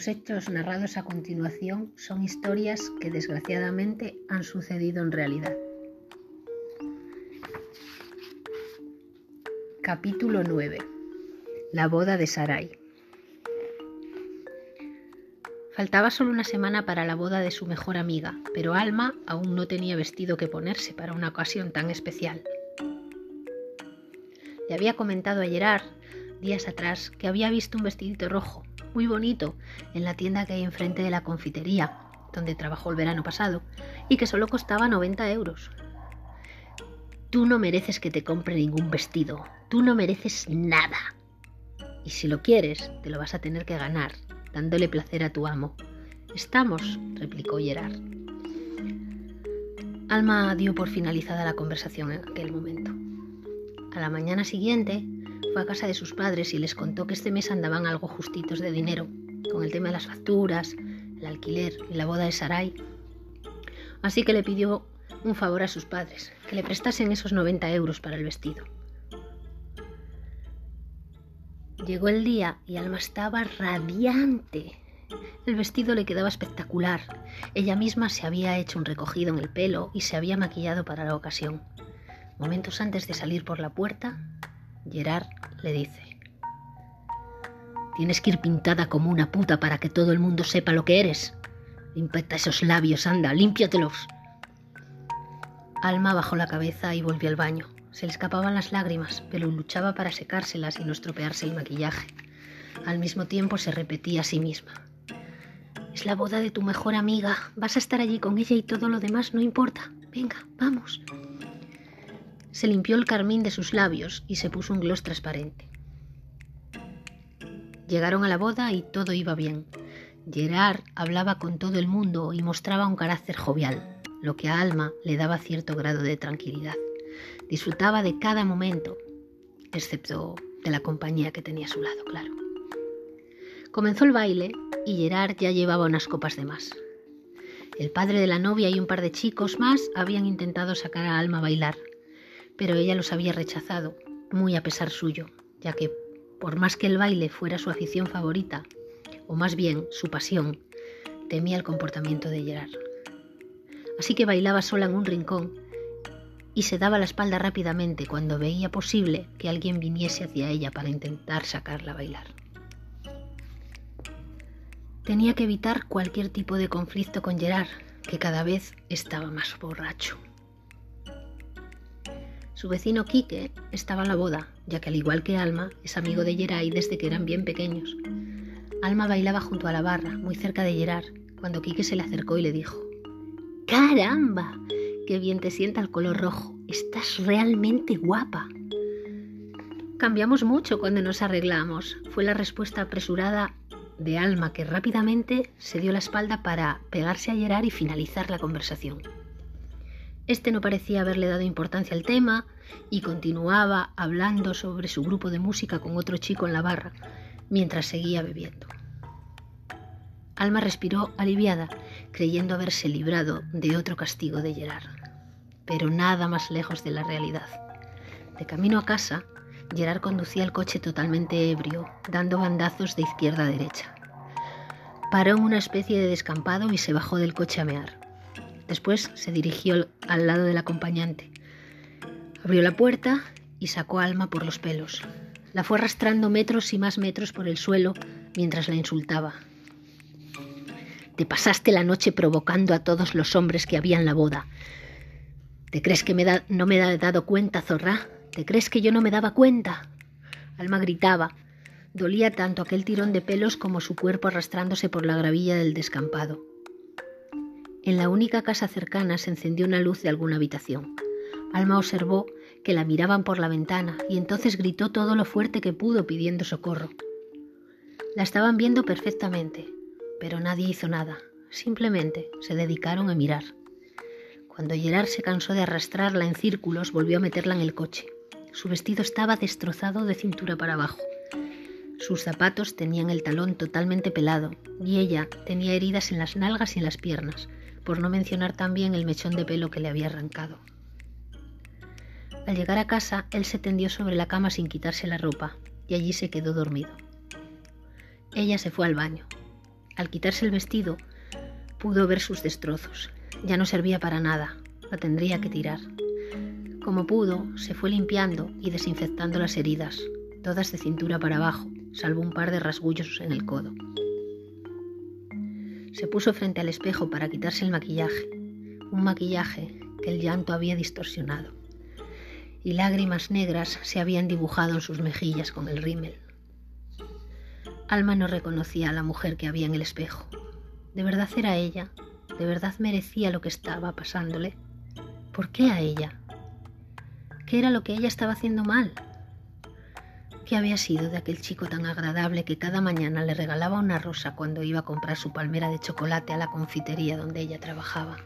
Los hechos narrados a continuación son historias que desgraciadamente han sucedido en realidad. Capítulo 9. La boda de Sarai. Faltaba solo una semana para la boda de su mejor amiga, pero Alma aún no tenía vestido que ponerse para una ocasión tan especial. Le había comentado a Gerard días atrás que había visto un vestidito rojo, muy bonito, en la tienda que hay enfrente de la confitería, donde trabajó el verano pasado, y que solo costaba 90 euros. Tú no mereces que te compre ningún vestido, tú no mereces nada. Y si lo quieres, te lo vas a tener que ganar, dándole placer a tu amo. Estamos, replicó Gerard. Alma dio por finalizada la conversación en aquel momento. A la mañana siguiente fue a casa de sus padres y les contó que este mes andaban algo justitos de dinero, con el tema de las facturas, el alquiler y la boda de Sarai. Así que le pidió un favor a sus padres, que le prestasen esos 90 euros para el vestido. Llegó el día y Alma estaba radiante. El vestido le quedaba espectacular. Ella misma se había hecho un recogido en el pelo y se había maquillado para la ocasión. Momentos antes de salir por la puerta, Gerard le dice, Tienes que ir pintada como una puta para que todo el mundo sepa lo que eres. Limpeta esos labios, anda, límpiatelos. Alma bajó la cabeza y volvió al baño. Se le escapaban las lágrimas, pero luchaba para secárselas y no estropearse el maquillaje. Al mismo tiempo se repetía a sí misma. Es la boda de tu mejor amiga. Vas a estar allí con ella y todo lo demás no importa. Venga, vamos. Se limpió el carmín de sus labios y se puso un gloss transparente. Llegaron a la boda y todo iba bien. Gerard hablaba con todo el mundo y mostraba un carácter jovial, lo que a Alma le daba cierto grado de tranquilidad. Disfrutaba de cada momento, excepto de la compañía que tenía a su lado, claro. Comenzó el baile y Gerard ya llevaba unas copas de más. El padre de la novia y un par de chicos más habían intentado sacar a Alma a bailar, pero ella los había rechazado, muy a pesar suyo, ya que por más que el baile fuera su afición favorita, o más bien su pasión, temía el comportamiento de Gerard. Así que bailaba sola en un rincón y se daba la espalda rápidamente cuando veía posible que alguien viniese hacia ella para intentar sacarla a bailar. Tenía que evitar cualquier tipo de conflicto con Gerard, que cada vez estaba más borracho. Su vecino Quique estaba en la boda, ya que al igual que Alma, es amigo de Geray desde que eran bien pequeños. Alma bailaba junto a la barra, muy cerca de Gerard, cuando Quique se le acercó y le dijo, ¡Caramba! ¡Qué bien te sienta el color rojo! Estás realmente guapa. Cambiamos mucho cuando nos arreglamos, fue la respuesta apresurada de Alma que rápidamente se dio la espalda para pegarse a Gerard y finalizar la conversación. Este no parecía haberle dado importancia al tema y continuaba hablando sobre su grupo de música con otro chico en la barra, mientras seguía bebiendo. Alma respiró aliviada, creyendo haberse librado de otro castigo de Gerard, pero nada más lejos de la realidad. De camino a casa, Gerard conducía el coche totalmente ebrio, dando bandazos de izquierda a derecha. Paró en una especie de descampado y se bajó del coche a mear. Después se dirigió al lado del acompañante. Abrió la puerta y sacó a Alma por los pelos. La fue arrastrando metros y más metros por el suelo mientras la insultaba. Te pasaste la noche provocando a todos los hombres que había en la boda. ¿Te crees que no me he dado cuenta, zorra? ¿Te crees que yo no me daba cuenta? Alma gritaba. Dolía tanto aquel tirón de pelos como su cuerpo arrastrándose por la gravilla del descampado. En la única casa cercana se encendió una luz de alguna habitación. Alma observó que la miraban por la ventana y entonces gritó todo lo fuerte que pudo pidiendo socorro. La estaban viendo perfectamente, pero nadie hizo nada. Simplemente se dedicaron a mirar. Cuando Gerard se cansó de arrastrarla en círculos, volvió a meterla en el coche. Su vestido estaba destrozado de cintura para abajo. Sus zapatos tenían el talón totalmente pelado y ella tenía heridas en las nalgas y en las piernas, por no mencionar también el mechón de pelo que le había arrancado. Al llegar a casa, él se tendió sobre la cama sin quitarse la ropa y allí se quedó dormido. Ella se fue al baño. Al quitarse el vestido, pudo ver sus destrozos. Ya no servía para nada, la tendría que tirar. Como pudo, se fue limpiando y desinfectando las heridas, todas de cintura para abajo, salvo un par de rasguños en el codo. Se puso frente al espejo para quitarse el maquillaje, un maquillaje que el llanto había distorsionado, y lágrimas negras se habían dibujado en sus mejillas con el rímel. Alma no reconocía a la mujer que había en el espejo. ¿De verdad era ella? ¿De verdad merecía lo que estaba pasándole? ¿Por qué a ella? ¿Qué era lo que ella estaba haciendo mal? ¿Qué había sido de aquel chico tan agradable que cada mañana le regalaba una rosa cuando iba a comprar su palmera de chocolate a la confitería donde ella trabajaba?